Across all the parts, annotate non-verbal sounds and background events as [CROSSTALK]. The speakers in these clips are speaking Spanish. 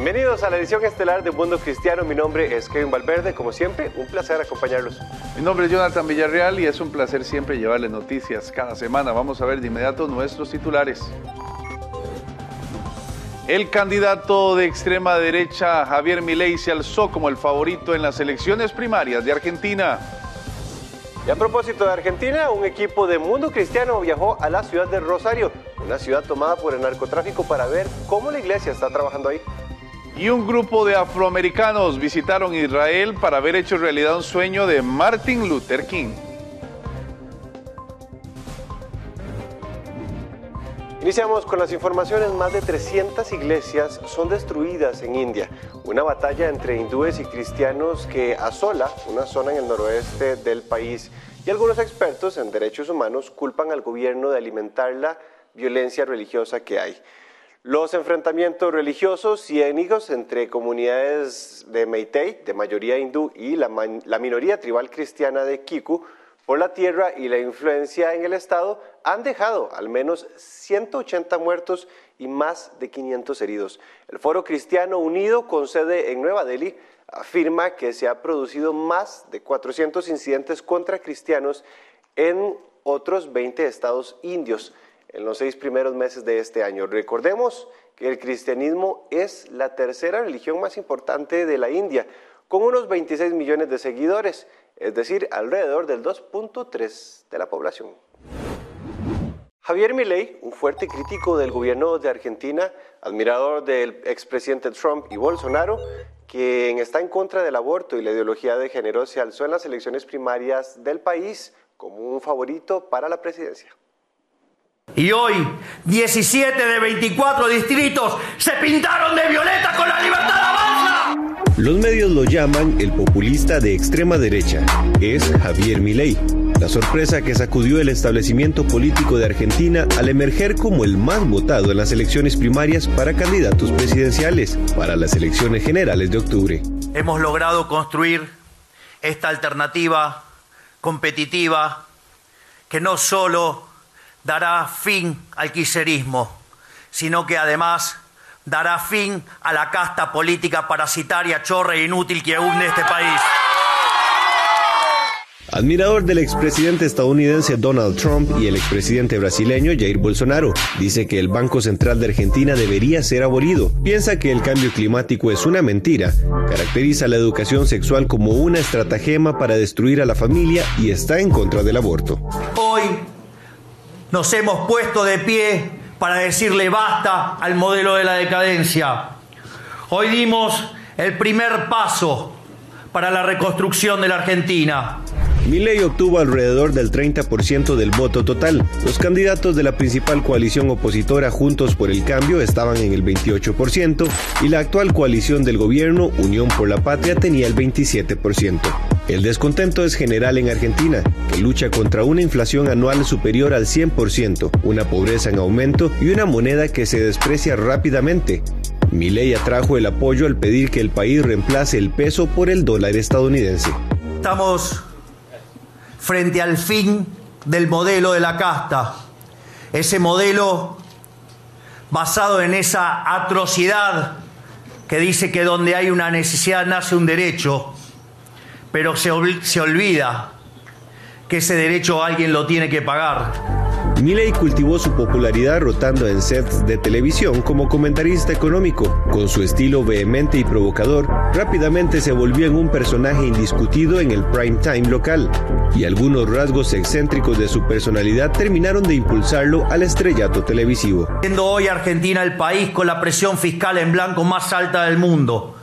Bienvenidos a la edición estelar de Mundo Cristiano. Mi nombre es Kevin Valverde. Como siempre, un placer acompañarlos. Mi nombre es Jonathan Villarreal y es un placer siempre llevarles noticias cada semana. Vamos a ver de inmediato nuestros titulares. El candidato de extrema derecha Javier Milei se alzó como el favorito en las elecciones primarias de Argentina. Y a propósito de Argentina, un equipo de Mundo Cristiano viajó a la ciudad de Rosario, una ciudad tomada por el narcotráfico, para ver cómo la iglesia está trabajando ahí. Y un grupo de afroamericanos visitaron Israel para haber hecho realidad un sueño de Martin Luther King. Iniciamos con las informaciones. Más de 300 iglesias son destruidas en India. Una batalla entre hindúes y cristianos que asola una zona en el noroeste del país. Y algunos expertos en derechos humanos culpan al gobierno de alimentar la violencia religiosa que hay. Los enfrentamientos religiosos y étnicos entre comunidades de Meitei, de mayoría hindú, y la, minoría tribal cristiana de Kiku, por la tierra y la influencia en el Estado, han dejado al menos 180 muertos y más de 500 heridos. El Foro Cristiano Unido, con sede en Nueva Delhi, afirma que se ha producido más de 400 incidentes contra cristianos en otros 20 estados indios en los seis primeros meses de este año. Recordemos que el cristianismo es la tercera religión más importante de la India, con unos 26 millones de seguidores, es decir, alrededor del 2.3 de la población. Javier Milei, un fuerte crítico del gobierno de Argentina, admirador del expresidente Trump y Bolsonaro, quien está en contra del aborto y la ideología de género, se alzó en las elecciones primarias del país como un favorito para la presidencia. Y hoy, 17 de 24 distritos se pintaron de violeta con la libertad avanza. Los medios lo llaman el populista de extrema derecha. Es Javier Milei. La sorpresa que sacudió el establecimiento político de Argentina al emerger como el más votado en las elecciones primarias para candidatos presidenciales para las elecciones generales de octubre. Hemos logrado construir esta alternativa competitiva que no solo dará fin al quiserismo, sino que además dará fin a la casta política parasitaria, chorra e inútil que hunde este país. Admirador del expresidente estadounidense Donald Trump y el expresidente brasileño Jair Bolsonaro, dice que el Banco Central de Argentina debería ser abolido. Piensa que el cambio climático es una mentira. Caracteriza la educación sexual como una estratagema para destruir a la familia y está en contra del aborto. Hoy nos hemos puesto de pie para decirle basta al modelo de la decadencia. Hoy dimos el primer paso para la reconstrucción de la Argentina. Milei obtuvo alrededor del 30% del voto total. Los candidatos de la principal coalición opositora Juntos por el Cambio estaban en el 28% y la actual coalición del gobierno Unión por la Patria tenía el 27%. El descontento es general en Argentina, que lucha contra una inflación anual superior al 100%, una pobreza en aumento y una moneda que se desprecia rápidamente. Milei atrajo el apoyo al pedir que el país reemplace el peso por el dólar estadounidense. Estamos frente al fin del modelo de la casta, ese modelo basado en esa atrocidad que dice que donde hay una necesidad nace un derecho, pero se, se olvida que ese derecho alguien lo tiene que pagar. Milley cultivó su popularidad rotando en sets de televisión como comentarista económico. Con su estilo vehemente y provocador, rápidamente se volvió en un personaje indiscutido en el prime time local, y algunos rasgos excéntricos de su personalidad terminaron de impulsarlo al estrellato televisivo. Siendo hoy Argentina el país con la presión fiscal en blanco más alta del mundo,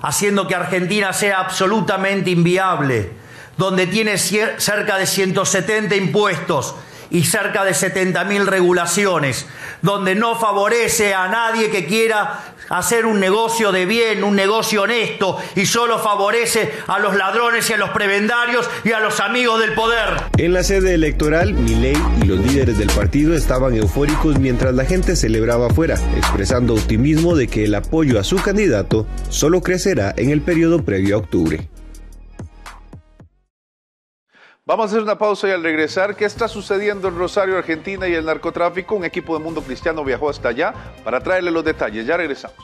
haciendo que Argentina sea absolutamente inviable, donde tiene cerca de 170 impuestos y cerca de 70.000 regulaciones, donde no favorece a nadie que quiera hacer un negocio de bien, un negocio honesto, y solo favorece a los ladrones y a los prebendarios y a los amigos del poder. En la sede electoral, Milei y los líderes del partido estaban eufóricos mientras la gente celebraba afuera, expresando optimismo de que el apoyo a su candidato solo crecerá en el periodo previo a octubre. Vamos a hacer una pausa y al regresar, ¿qué está sucediendo en Rosario, Argentina y el narcotráfico? Un equipo de Mundo Cristiano viajó hasta allá para traerle los detalles. Ya regresamos.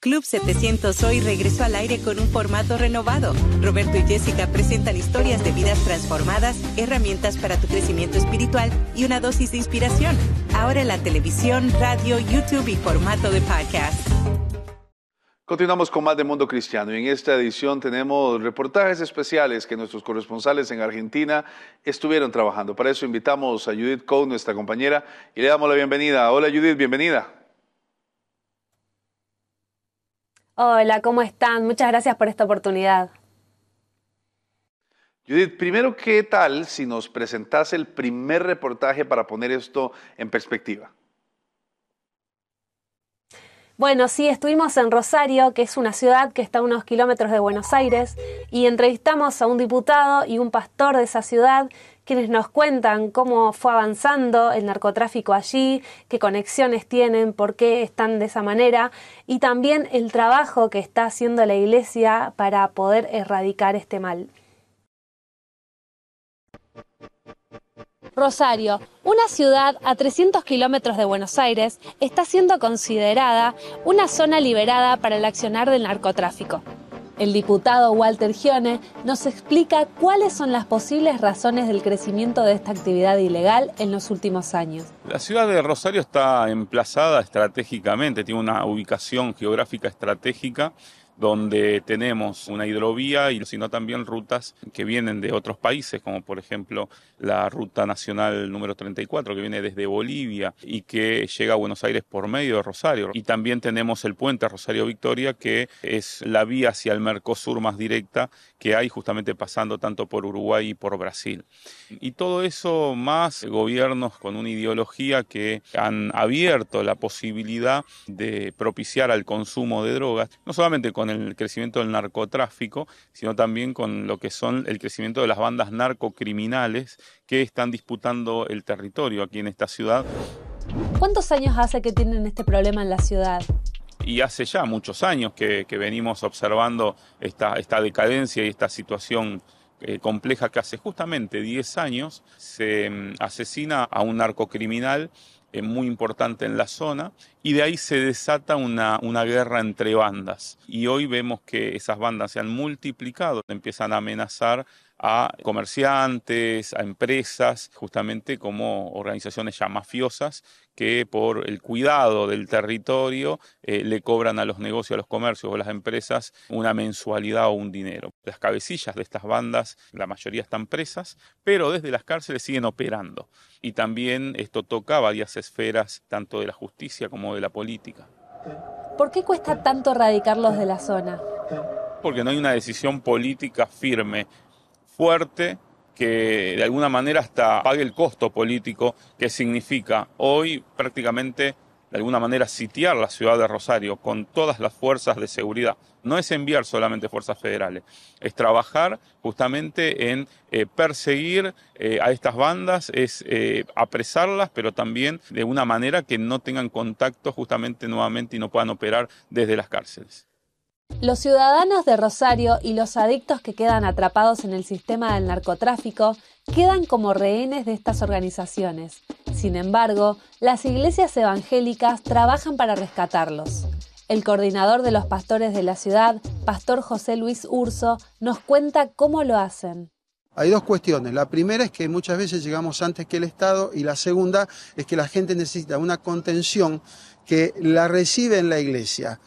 Club 700 hoy regresó al aire con un formato renovado. Roberto y Jessica presentan historias de vidas transformadas, herramientas para tu crecimiento espiritual y una dosis de inspiración. Ahora en la televisión, radio, YouTube y formato de podcast. Continuamos con más de Mundo Cristiano y en esta edición tenemos reportajes especiales que nuestros corresponsales en Argentina estuvieron trabajando. Para eso invitamos a Judith Coe, nuestra compañera, y le damos la bienvenida. Hola Judith, bienvenida. Hola, ¿cómo están? Muchas gracias por esta oportunidad. Judith, primero, ¿qué tal si nos presentase el primer reportaje para poner esto en perspectiva? Bueno, sí, estuvimos en Rosario, que es una ciudad que está a unos kilómetros de Buenos Aires, y entrevistamos a un diputado y un pastor de esa ciudad, quienes nos cuentan cómo fue avanzando el narcotráfico allí, qué conexiones tienen, por qué están de esa manera, y también el trabajo que está haciendo la Iglesia para poder erradicar este mal. Rosario, una ciudad a 300 kilómetros de Buenos Aires, está siendo considerada una zona liberada para el accionar del narcotráfico. El diputado Walter Gione nos explica cuáles son las posibles razones del crecimiento de esta actividad ilegal en los últimos años. La ciudad de Rosario está emplazada estratégicamente, tiene una ubicación geográfica estratégica donde tenemos una hidrovía y sino también rutas que vienen de otros países, como por ejemplo la ruta nacional número 34 que viene desde Bolivia y que llega a Buenos Aires por medio de Rosario. Y también tenemos el puente Rosario Victoria que es la vía hacia el Mercosur más directa que hay justamente pasando tanto por Uruguay y por Brasil. Y todo eso más gobiernos con una ideología que han abierto la posibilidad de propiciar al consumo de drogas, no solamente con el crecimiento del narcotráfico, sino también con lo que son el crecimiento de las bandas narcocriminales que están disputando el territorio aquí en esta ciudad. ¿Cuántos años hace que tienen este problema en la ciudad? y hace ya muchos años que, venimos observando esta, esta, decadencia y esta situación eh, compleja que hace justamente 10 años se mm, asesina a un narcocriminal eh, muy importante en la zona y de ahí se desata una, una guerra entre bandas. Y hoy vemos que esas bandas se han multiplicado, empiezan a amenazar a comerciantes, a empresas, justamente como organizaciones ya mafiosas que por el cuidado del territorio eh, le cobran a los negocios, a los comercios o a las empresas una mensualidad o un dinero. Las cabecillas de estas bandas, la mayoría están presas, pero desde las cárceles siguen operando. Y también esto toca varias esferas, tanto de la justicia como de la política. ¿Por qué cuesta tanto erradicarlos de la zona? Porque no hay una decisión política firme, fuerte, que de alguna manera hasta pague el costo político que significa hoy prácticamente de alguna manera sitiar la ciudad de Rosario con todas las fuerzas de seguridad. No es enviar solamente fuerzas federales, es trabajar justamente en eh, perseguir eh, a estas bandas, es eh, apresarlas, pero también de una manera que no tengan contacto justamente nuevamente y no puedan operar desde las cárceles. Los ciudadanos de Rosario y los adictos que quedan atrapados en el sistema del narcotráfico quedan como rehenes de estas organizaciones. Sin embargo, las iglesias evangélicas trabajan para rescatarlos. El coordinador de los pastores de la ciudad, Pastor José Luis Urso, nos cuenta cómo lo hacen. Hay dos cuestiones. La primera es que muchas veces llegamos antes que el Estado y la segunda es que la gente necesita una contención que la recibe en la iglesia.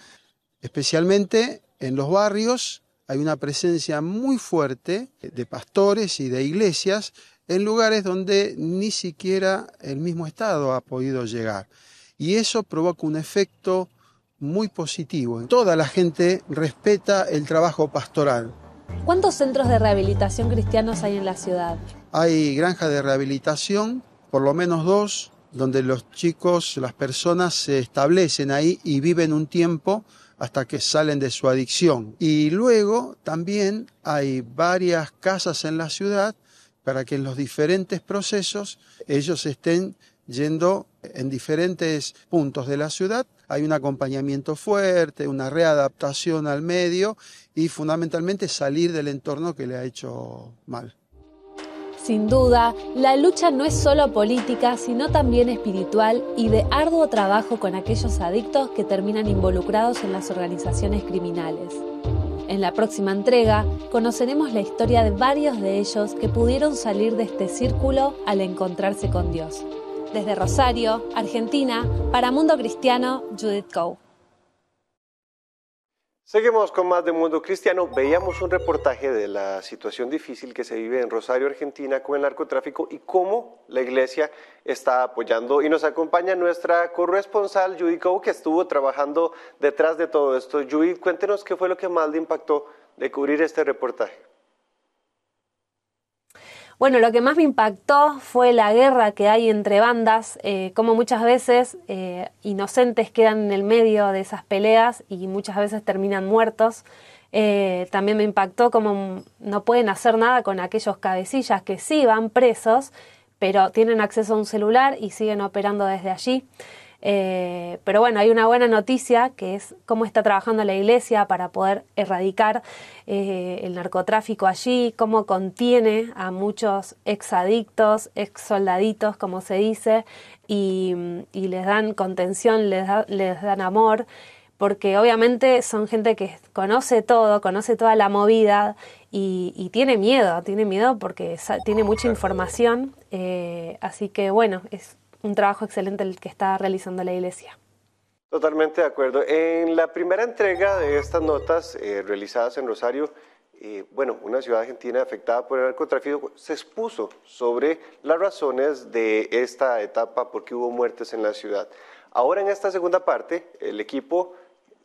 Especialmente en los barrios hay una presencia muy fuerte de pastores y de iglesias en lugares donde ni siquiera el mismo Estado ha podido llegar. Y eso provoca un efecto muy positivo. Toda la gente respeta el trabajo pastoral. ¿Cuántos centros de rehabilitación cristianos hay en la ciudad? Hay granjas de rehabilitación, por lo menos dos, donde los chicos, las personas se establecen ahí y viven un tiempo hasta que salen de su adicción. Y luego también hay varias casas en la ciudad para que en los diferentes procesos ellos estén yendo en diferentes puntos de la ciudad. Hay un acompañamiento fuerte, una readaptación al medio y fundamentalmente salir del entorno que le ha hecho mal. Sin duda, la lucha no es solo política, sino también espiritual y de arduo trabajo con aquellos adictos que terminan involucrados en las organizaciones criminales. En la próxima entrega conoceremos la historia de varios de ellos que pudieron salir de este círculo al encontrarse con Dios. Desde Rosario, Argentina, para Mundo Cristiano, Judith Coe. Seguimos con más de Mundo Cristiano. Veíamos un reportaje de la situación difícil que se vive en Rosario, Argentina, con el narcotráfico y cómo la iglesia está apoyando. Y nos acompaña nuestra corresponsal, Judy Coe, que estuvo trabajando detrás de todo esto. Judy, cuéntenos qué fue lo que más le impactó de cubrir este reportaje. Bueno, lo que más me impactó fue la guerra que hay entre bandas, eh, como muchas veces eh, inocentes quedan en el medio de esas peleas y muchas veces terminan muertos. Eh, también me impactó cómo no pueden hacer nada con aquellos cabecillas que sí van presos, pero tienen acceso a un celular y siguen operando desde allí. Eh, pero bueno, hay una buena noticia que es cómo está trabajando la iglesia para poder erradicar eh, el narcotráfico allí, cómo contiene a muchos exadictos, ex soldaditos, como se dice, y, les dan contención, les, les dan amor porque obviamente son gente que conoce todo, conoce toda la movida y, tiene miedo, tiene miedo porque tiene mucha información, eh, así que bueno, es un trabajo excelente el que está realizando la iglesia. Totalmente de acuerdo. En la primera entrega de estas notas eh, realizadas en Rosario, eh, bueno, una ciudad argentina afectada por el narcotráfico, se expuso sobre las razones de esta etapa porque hubo muertes en la ciudad. Ahora en esta segunda parte, el equipo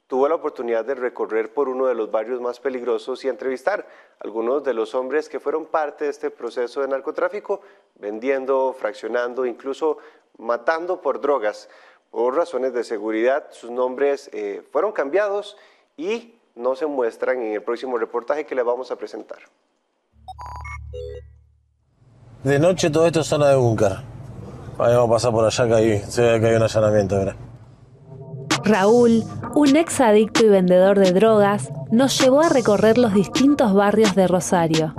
tuvo la oportunidad de recorrer por uno de los barrios más peligrosos y entrevistar a algunos de los hombres que fueron parte de este proceso de narcotráfico, vendiendo, fraccionando, incluso matando por drogas. Por razones de seguridad, sus nombres eh, fueron cambiados y no se muestran en el próximo reportaje que les vamos a presentar. De noche todo esto es zona de búnker. Vamos a pasar por allá que hay, se ve que hay un allanamiento. ¿verdad? Raúl, un ex adicto y vendedor de drogas, nos llevó a recorrer los distintos barrios de Rosario,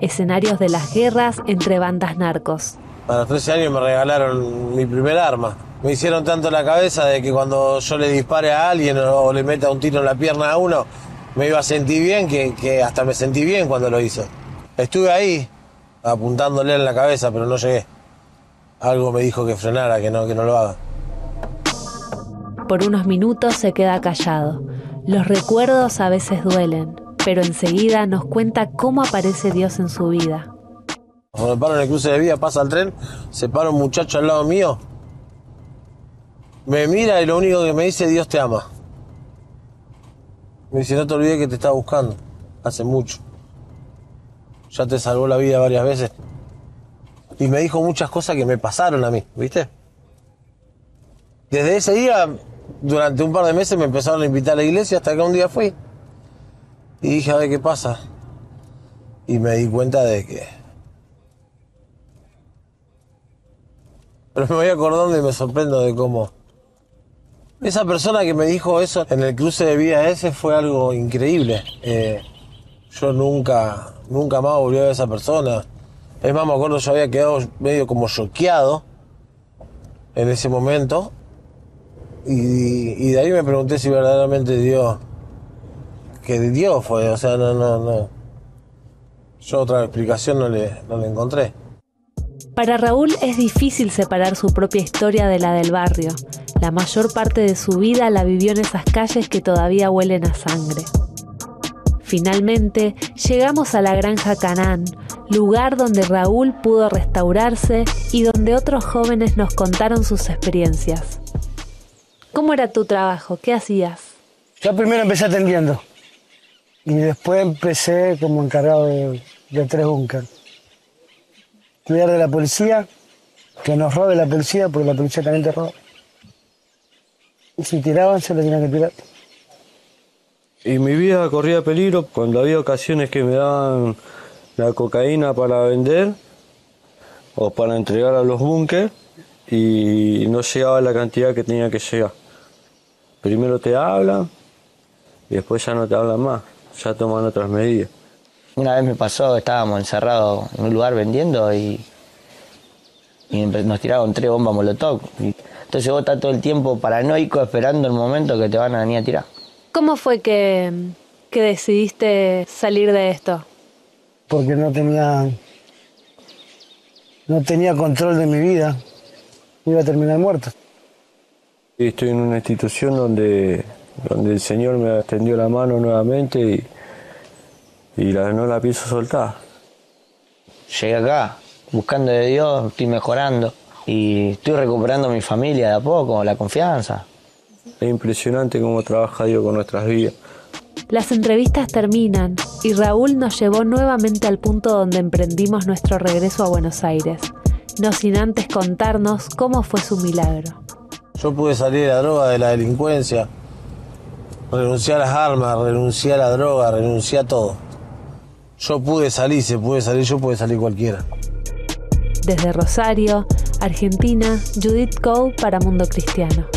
escenarios de las guerras entre bandas narcos. A los 13 años me regalaron mi primer arma. Me hicieron tanto la cabeza de que cuando yo le dispare a alguien o le meta un tiro en la pierna a uno, me iba a sentir bien, que, hasta me sentí bien cuando lo hice. Estuve ahí apuntándole en la cabeza, pero no llegué. Algo me dijo que frenara, que no lo haga. Por unos minutos se queda callado. Los recuerdos a veces duelen, pero enseguida nos cuenta cómo aparece Dios en su vida. Cuando me paro en el cruce de vía, pasa el tren, se para un muchacho al lado mío, me mira y lo único que me dice, Dios te ama. Me dice, no te olvides que te está buscando, hace mucho. Ya te salvó la vida varias veces. Y me dijo muchas cosas que me pasaron a mí, ¿viste? Desde ese día durante un par de meses me empezaron a invitar a la iglesia hasta que un día fui. Y dije, a ver qué pasa. Y me di cuenta de que... Pero me voy acordando y me sorprendo de cómo... Esa persona que me dijo eso en el cruce de vida ese fue algo increíble. Eh, yo nunca, nunca más volví a ver a esa persona. Es más, me acuerdo, yo había quedado medio como choqueado en ese momento Y, de ahí me pregunté si verdaderamente Dios, que Dios fue, o sea, no, no, no. Yo otra explicación no le, no le encontré. Para Raúl es difícil separar su propia historia de la del barrio. La mayor parte de su vida la vivió en esas calles que todavía huelen a sangre. Finalmente, llegamos a la granja Canán, lugar donde Raúl pudo restaurarse y donde otros jóvenes nos contaron sus experiencias. ¿Cómo era tu trabajo? ¿Qué hacías? Yo primero empecé atendiendo y después empecé como encargado de, tres búnkeres. Cuidar de la policía, que nos robe la policía, porque la policía también te roba. Y si tiraban, se lo tenían que tirar. Y mi vida corría peligro cuando había ocasiones que me daban la cocaína para vender o para entregar a los búnkeres y no llegaba la cantidad que tenía que llegar. Primero te hablan y después ya no te hablan más, ya toman otras medidas. Una vez me pasó, estábamos encerrados en un lugar vendiendo y, nos tiraron tres bombas molotov. Entonces vos estás todo el tiempo paranoico esperando el momento que te van a venir a tirar. ¿Cómo fue que, que decidiste salir de esto? Porque no tenía no tenía control de mi vida. Iba a terminar muerto. Estoy en una institución donde, donde el Señor me extendió la mano nuevamente y, y la, no la pienso soltar. Llegué acá buscando de Dios, estoy mejorando y estoy recuperando mi familia de a poco, la confianza. Es impresionante cómo trabaja Dios con nuestras vidas. Las entrevistas terminan y Raúl nos llevó nuevamente al punto donde emprendimos nuestro regreso a Buenos Aires, no sin antes contarnos cómo fue su milagro. Yo pude salir de la droga, de la delincuencia, renunciar a las armas, renunciar a la droga, renunciar a todo. Yo pude salir, se puede salir, yo puede salir cualquiera. Desde Rosario, Argentina, Judith Cole para Mundo Cristiano.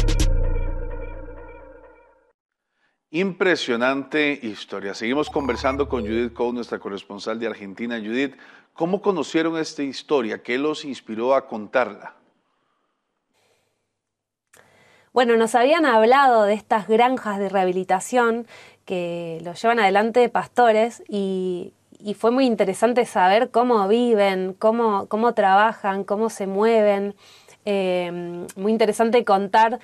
Impresionante historia. Seguimos conversando con Judith Cole, nuestra corresponsal de Argentina. Judith, ¿cómo conocieron esta historia? ¿Qué los inspiró a contarla? Bueno, nos habían hablado de estas granjas de rehabilitación que lo llevan adelante pastores y, fue muy interesante saber cómo viven, cómo, cómo trabajan, cómo se mueven. Eh, muy interesante contar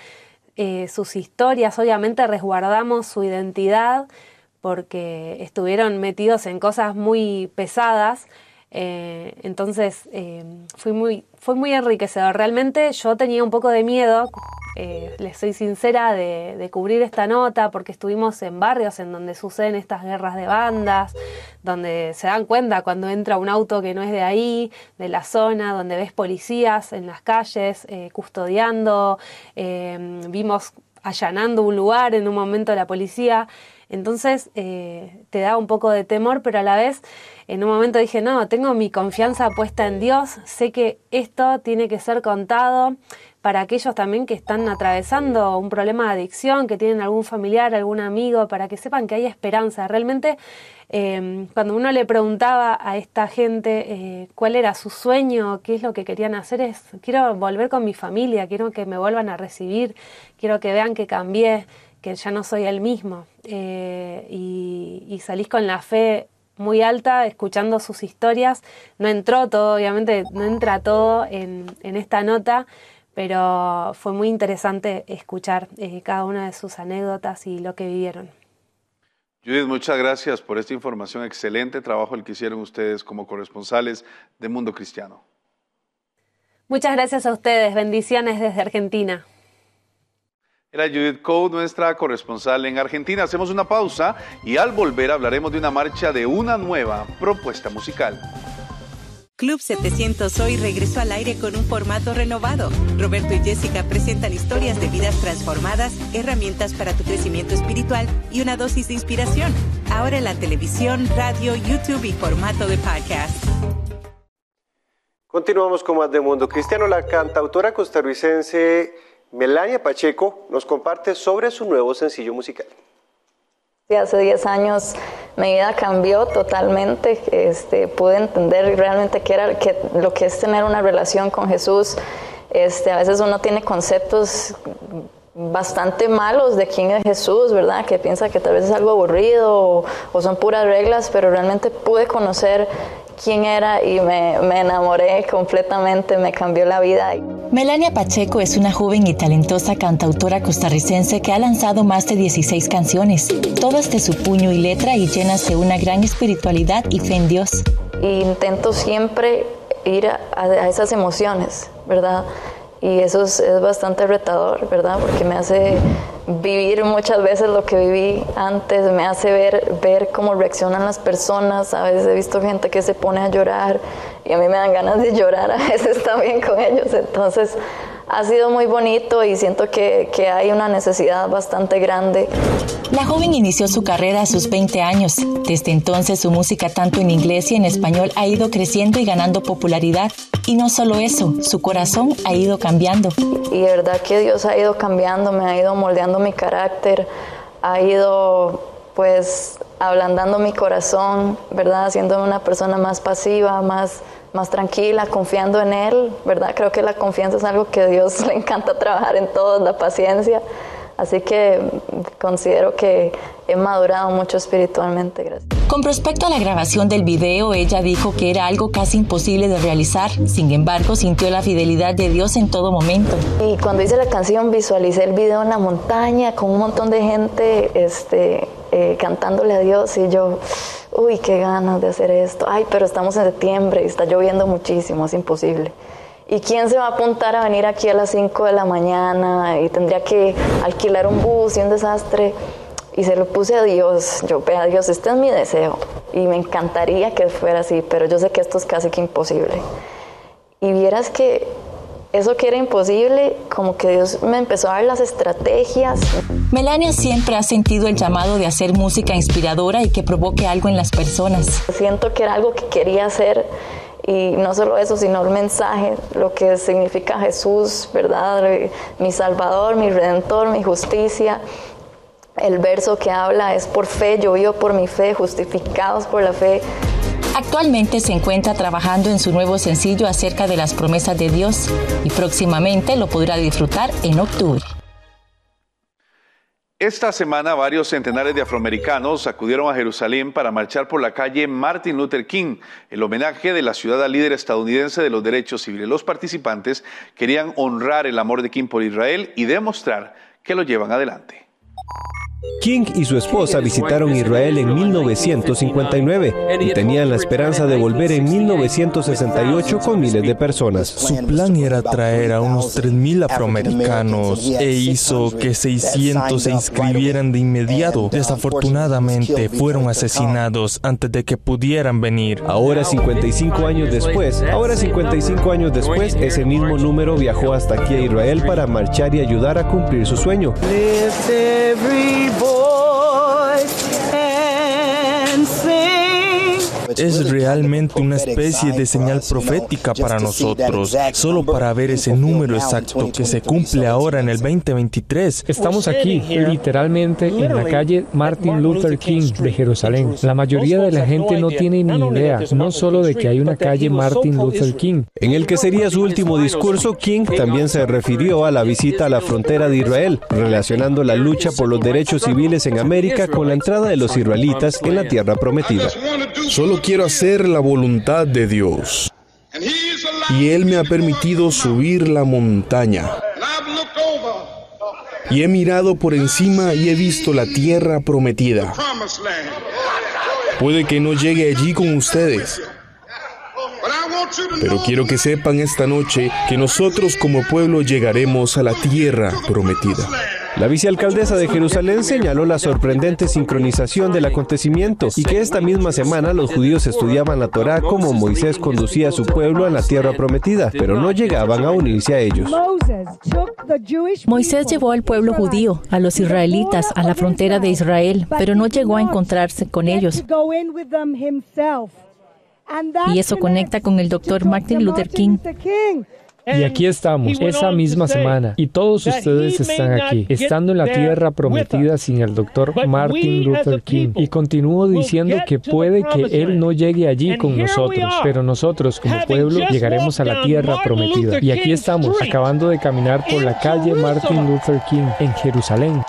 eh, sus historias, obviamente resguardamos su identidad porque estuvieron metidos en cosas muy pesadas. Eh, entonces eh, fui muy, fue muy enriquecedor. Realmente yo tenía un poco de miedo eh, les soy sincera, de, cubrir esta nota, porque estuvimos en barrios en donde suceden estas guerras de bandas, donde se dan cuenta cuando entra un auto que no es de ahí, de la zona, donde ves policías en las calles eh, custodiando, eh, vimos allanando un lugar en un momento la policía. Entonces te da un poco de temor, pero a la vez en un momento dije, no, tengo mi confianza puesta en Dios, sé que esto tiene que ser contado para aquellos también que están atravesando un problema de adicción, que tienen algún familiar, algún amigo, para que sepan que hay esperanza. Realmente, em, cuando uno le preguntaba a esta gente eh, cuál era su sueño, qué es lo que querían hacer, es, quiero volver con mi familia, quiero que me vuelvan a recibir, quiero que vean que cambié, que ya no soy el mismo. Eh, y, salís con la fe muy alta escuchando sus historias. No entró todo, obviamente, no entra todo en, en esta nota, pero fue muy interesante escuchar eh, cada una de sus anécdotas y lo que vivieron. Judith, muchas gracias por esta información. Excelente trabajo el que hicieron ustedes como corresponsales de Mundo Cristiano. Muchas gracias a ustedes. Bendiciones desde Argentina. Era Judith Code, nuestra corresponsal en Argentina. Hacemos una pausa y al volver hablaremos de una marcha de una nueva propuesta musical. Club 700 hoy regresó al aire con un formato renovado. Roberto y Jessica presentan historias de vidas transformadas, herramientas para tu crecimiento espiritual y una dosis de inspiración. Ahora en la televisión, radio, YouTube y formato de podcast. Continuamos con más de Mundo Cristiano. La cantautora costarricense Melania Pacheco nos comparte sobre su nuevo sencillo musical. Hace 10 años mi vida cambió totalmente, este, pude entender realmente qué era, qué, lo que es tener una relación con Jesús. Este, a veces uno tiene conceptos bastante malos de quién es Jesús, ¿verdad? Que piensa que tal vez es algo aburrido o, o son puras reglas, pero realmente pude conocer quién era y me, me, enamoré completamente, me cambió la vida. Melania Pacheco es una joven y talentosa cantautora costarricense que ha lanzado más de 16 canciones, todas de su puño y letra y llenas de una gran espiritualidad y fe en Dios. intento siempre ir a, a esas emociones, ¿verdad? Y eso es, bastante retador, ¿verdad? Porque me hace vivir muchas veces lo que viví antes, me hace ver, ver cómo reaccionan las personas, a veces he visto gente que se pone a llorar y a mí me dan ganas de llorar [LAUGHS] a veces también con ellos, entonces ha sido muy bonito y siento que, que, hay una necesidad bastante grande. La joven inició su carrera a sus 20 años. Desde entonces su música tanto en inglés y en español ha ido creciendo y ganando popularidad. Y no solo eso, su corazón ha ido cambiando. Y de verdad que Dios ha ido cambiando, me ha ido moldeando mi carácter, ha ido pues ablandando mi corazón, ¿verdad? Haciéndome una persona más pasiva, más más tranquila, confiando en Él, ¿verdad? Creo que la confianza es algo que a Dios [LAUGHS] le encanta trabajar en todos, la paciencia. Así que considero que he madurado mucho espiritualmente. Gracias. Con respecto a la grabación del video, ella dijo que era algo casi imposible de realizar. Sin embargo, sintió la fidelidad de Dios en todo momento. Y cuando hice la canción, visualicé el video en la montaña con un montón de gente este, eh, cantándole a Dios y yo, uy, qué ganas de hacer esto. Ay, pero estamos en septiembre y está lloviendo muchísimo, es imposible. ¿Y quién se va a apuntar a venir aquí a las 5 de la mañana? Y tendría que alquilar un bus y un desastre. Y se lo puse a Dios. Yo, a Dios, este es mi deseo. Y me encantaría que fuera así, pero yo sé que esto es casi que imposible. Y vieras que eso que era imposible, como que Dios me empezó a dar las estrategias. Melania siempre ha sentido el llamado de hacer música inspiradora y que provoque algo en las personas. Siento que era algo que quería hacer y no solo eso, sino el mensaje, lo que significa Jesús, ¿verdad? Mi Salvador, mi Redentor, mi justicia. El verso que habla es por fe, yo vivo por mi fe, justificados por la fe. Actualmente se encuentra trabajando en su nuevo sencillo acerca de las promesas de Dios y próximamente lo podrá disfrutar en octubre. Esta semana varios centenares de afroamericanos acudieron a Jerusalén para marchar por la calle Martin Luther King, el homenaje de la ciudad al líder estadounidense de los derechos civiles. Los participantes querían honrar el amor de King por Israel y demostrar que lo llevan adelante. King y su esposa visitaron Israel en 1959 y tenían la esperanza de volver en 1968 con miles de personas. Su plan era traer a unos 3.000 afroamericanos e hizo que 600 se inscribieran de inmediato. Desafortunadamente fueron asesinados antes de que pudieran venir. Ahora 55 años después, ahora 55 años después, ese mismo número viajó hasta aquí a Israel para marchar y ayudar a cumplir su sueño. every boy. Es realmente una especie de señal profética para nosotros, solo para ver ese número exacto que se cumple ahora en el 2023. Estamos aquí, literalmente, en la calle Martin Luther King de Jerusalén. La mayoría de la gente no tiene ni idea, no solo de que hay una calle Martin Luther King. En el que sería su último discurso, King también se refirió a la visita a la frontera de Israel, relacionando la lucha por los derechos civiles en América con la entrada de los israelitas en la tierra prometida. Solo quiero hacer la voluntad de Dios. Y Él me ha permitido subir la montaña. Y he mirado por encima y he visto la tierra prometida. Puede que no llegue allí con ustedes. Pero quiero que sepan esta noche que nosotros como pueblo llegaremos a la tierra prometida. La vicealcaldesa de Jerusalén señaló la sorprendente sincronización del acontecimiento y que esta misma semana los judíos estudiaban la Torá como Moisés conducía a su pueblo a la tierra prometida, pero no llegaban a unirse a ellos. Moisés llevó al pueblo judío, a los israelitas, a la frontera de Israel, pero no llegó a encontrarse con ellos. Y eso conecta con el doctor Martin Luther King. Y aquí estamos, esa misma semana, y todos ustedes están aquí, estando en la tierra prometida sin el doctor Martin Luther King. Y continúo diciendo que puede que él no llegue allí con nosotros, pero nosotros como pueblo llegaremos a la tierra prometida. Y aquí estamos, acabando de caminar por la calle Martin Luther King en Jerusalén.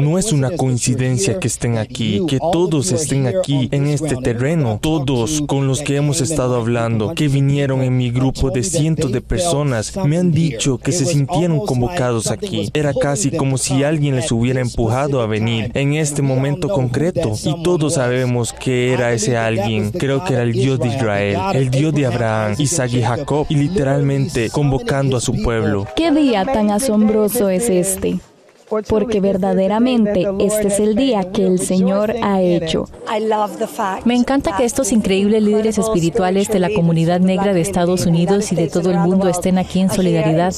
No es una coincidencia que estén aquí, que todos estén aquí en este terreno, todos con los que hemos estado hablando, que vinieron en mi grupo de cientos de personas, me han dicho que se sintieron convocados aquí. Era casi como si alguien les hubiera empujado a venir en este momento concreto. Y todos sabemos que era ese alguien. Creo que era el Dios de Israel, el Dios de Abraham, Isaac y Jacob, y literalmente convocando a su pueblo. ¿Qué día tan asombroso es este? Porque verdaderamente este es el día que el Señor ha hecho. Me encanta que estos increíbles líderes espirituales de la comunidad negra de Estados Unidos y de todo el mundo estén aquí en solidaridad,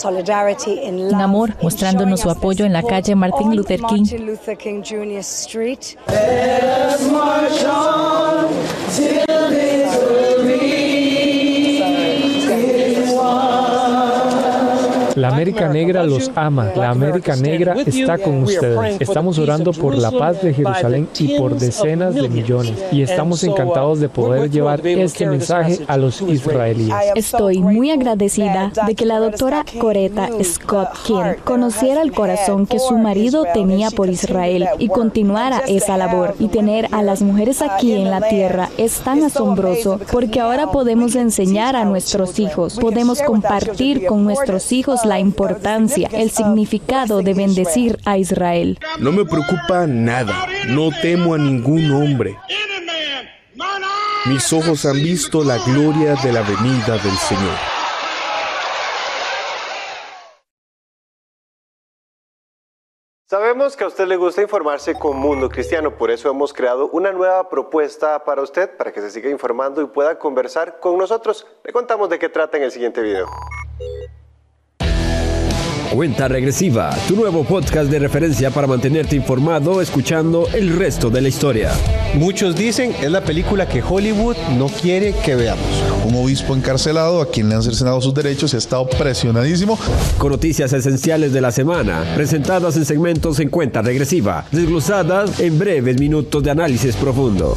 en amor, mostrándonos su apoyo en la calle Martin Luther King. La América Negra los ama. La América Negra está con ustedes. Estamos orando por la paz de Jerusalén y por decenas de millones. Y estamos encantados de poder llevar este mensaje a los israelíes. Estoy muy agradecida de que la doctora Coretta Scott King conociera el corazón que su marido tenía por Israel y continuara esa labor. Y tener a las mujeres aquí en la tierra es tan asombroso porque ahora podemos enseñar a nuestros hijos, podemos compartir con nuestros hijos la importancia, el significado de bendecir a Israel. No me preocupa nada, no temo a ningún hombre. Mis ojos han visto la gloria de la venida del Señor. Sabemos que a usted le gusta informarse con Mundo Cristiano, por eso hemos creado una nueva propuesta para usted, para que se siga informando y pueda conversar con nosotros. Le contamos de qué trata en el siguiente video. Cuenta Regresiva, tu nuevo podcast de referencia para mantenerte informado escuchando el resto de la historia. Muchos dicen es la película que Hollywood no quiere que veamos. Un obispo encarcelado a quien le han cercenado sus derechos y ha estado presionadísimo. Con noticias esenciales de la semana, presentadas en segmentos en cuenta regresiva, desglosadas en breves minutos de análisis profundo.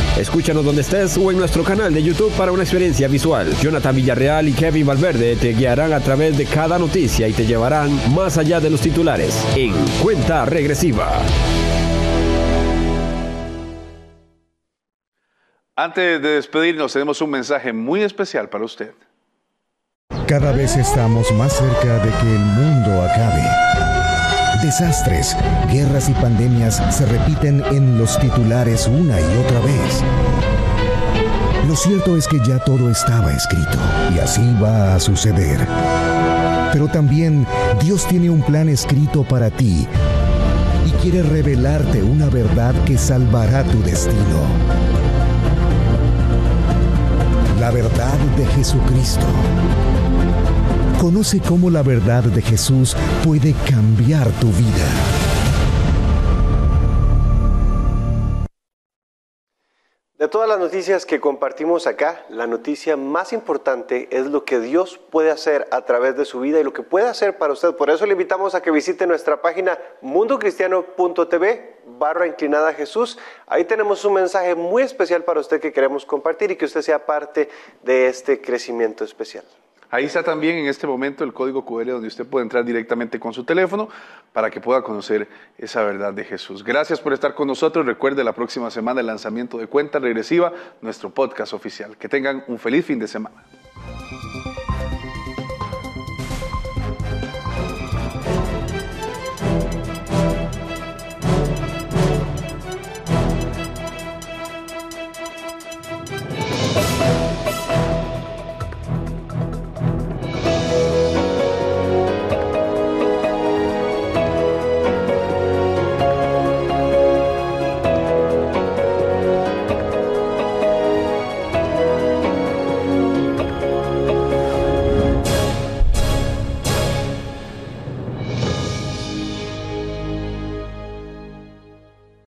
Escúchanos donde estés o en nuestro canal de YouTube para una experiencia visual. Jonathan Villarreal y Kevin Valverde te guiarán a través de cada noticia y te llevarán más allá de los titulares en cuenta regresiva. Antes de despedirnos, tenemos un mensaje muy especial para usted. Cada vez estamos más cerca de que el mundo acabe. Desastres, guerras y pandemias se repiten en los titulares una y otra vez. Lo cierto es que ya todo estaba escrito y así va a suceder. Pero también Dios tiene un plan escrito para ti y quiere revelarte una verdad que salvará tu destino. La verdad de Jesucristo. Conoce cómo la verdad de Jesús puede cambiar tu vida. De todas las noticias que compartimos acá, la noticia más importante es lo que Dios puede hacer a través de su vida y lo que puede hacer para usted. Por eso le invitamos a que visite nuestra página mundocristiano.tv barra inclinada Jesús. Ahí tenemos un mensaje muy especial para usted que queremos compartir y que usted sea parte de este crecimiento especial. Ahí está también en este momento el código QR donde usted puede entrar directamente con su teléfono para que pueda conocer esa verdad de Jesús. Gracias por estar con nosotros. Recuerde la próxima semana el lanzamiento de Cuenta Regresiva, nuestro podcast oficial. Que tengan un feliz fin de semana.